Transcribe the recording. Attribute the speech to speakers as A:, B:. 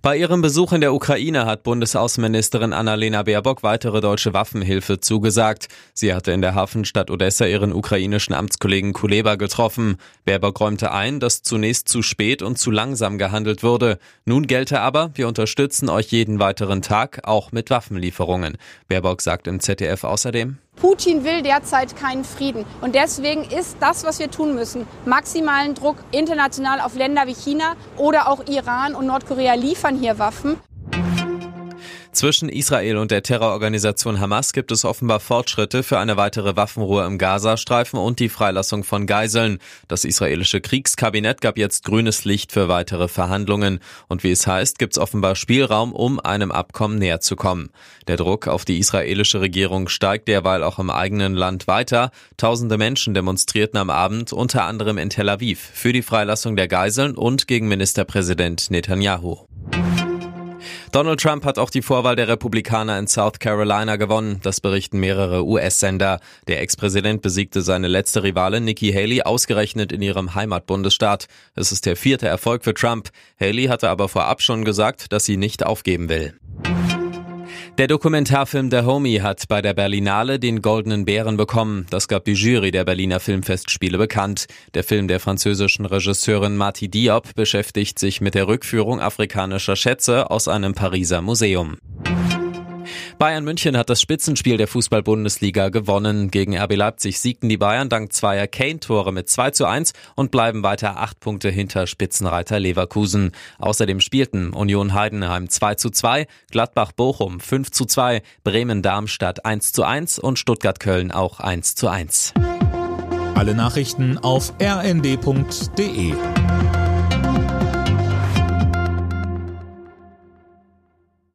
A: Bei ihrem Besuch in der Ukraine hat Bundesaußenministerin Annalena Baerbock weitere deutsche Waffenhilfe zugesagt. Sie hatte in der Hafenstadt Odessa ihren ukrainischen Amtskollegen Kuleba getroffen. Baerbock räumte ein, dass zunächst zu spät und zu langsam gehandelt wurde. Nun gelte aber, wir unterstützen euch jeden weiteren Tag, auch mit Waffenlieferungen. Baerbock sagt im ZDF außerdem,
B: Putin will derzeit keinen Frieden. Und deswegen ist das, was wir tun müssen, maximalen Druck international auf Länder wie China oder auch Iran und Nordkorea liefern hier Waffen.
A: Zwischen Israel und der Terrororganisation Hamas gibt es offenbar Fortschritte für eine weitere Waffenruhe im Gazastreifen und die Freilassung von Geiseln. Das israelische Kriegskabinett gab jetzt grünes Licht für weitere Verhandlungen. Und wie es heißt, gibt es offenbar Spielraum, um einem Abkommen näher zu kommen. Der Druck auf die israelische Regierung steigt derweil auch im eigenen Land weiter. Tausende Menschen demonstrierten am Abend unter anderem in Tel Aviv für die Freilassung der Geiseln und gegen Ministerpräsident Netanyahu. Donald Trump hat auch die Vorwahl der Republikaner in South Carolina gewonnen. Das berichten mehrere US-Sender. Der Ex-Präsident besiegte seine letzte Rivalin Nikki Haley ausgerechnet in ihrem Heimatbundesstaat. Es ist der vierte Erfolg für Trump. Haley hatte aber vorab schon gesagt, dass sie nicht aufgeben will. Der Dokumentarfilm The Homie hat bei der Berlinale den Goldenen Bären bekommen. Das gab die Jury der Berliner Filmfestspiele bekannt. Der Film der französischen Regisseurin Marty Diop beschäftigt sich mit der Rückführung afrikanischer Schätze aus einem Pariser Museum. Bayern München hat das Spitzenspiel der Fußball-Bundesliga gewonnen. Gegen RB Leipzig siegten die Bayern dank zweier Kane-Tore mit 2 zu 1 und bleiben weiter acht Punkte hinter Spitzenreiter Leverkusen. Außerdem spielten Union Heidenheim 2 zu 2, Gladbach Bochum 5 zu 2, Bremen Darmstadt 1 zu 1 und Stuttgart Köln auch 1 zu 1.
C: Alle Nachrichten auf rnd.de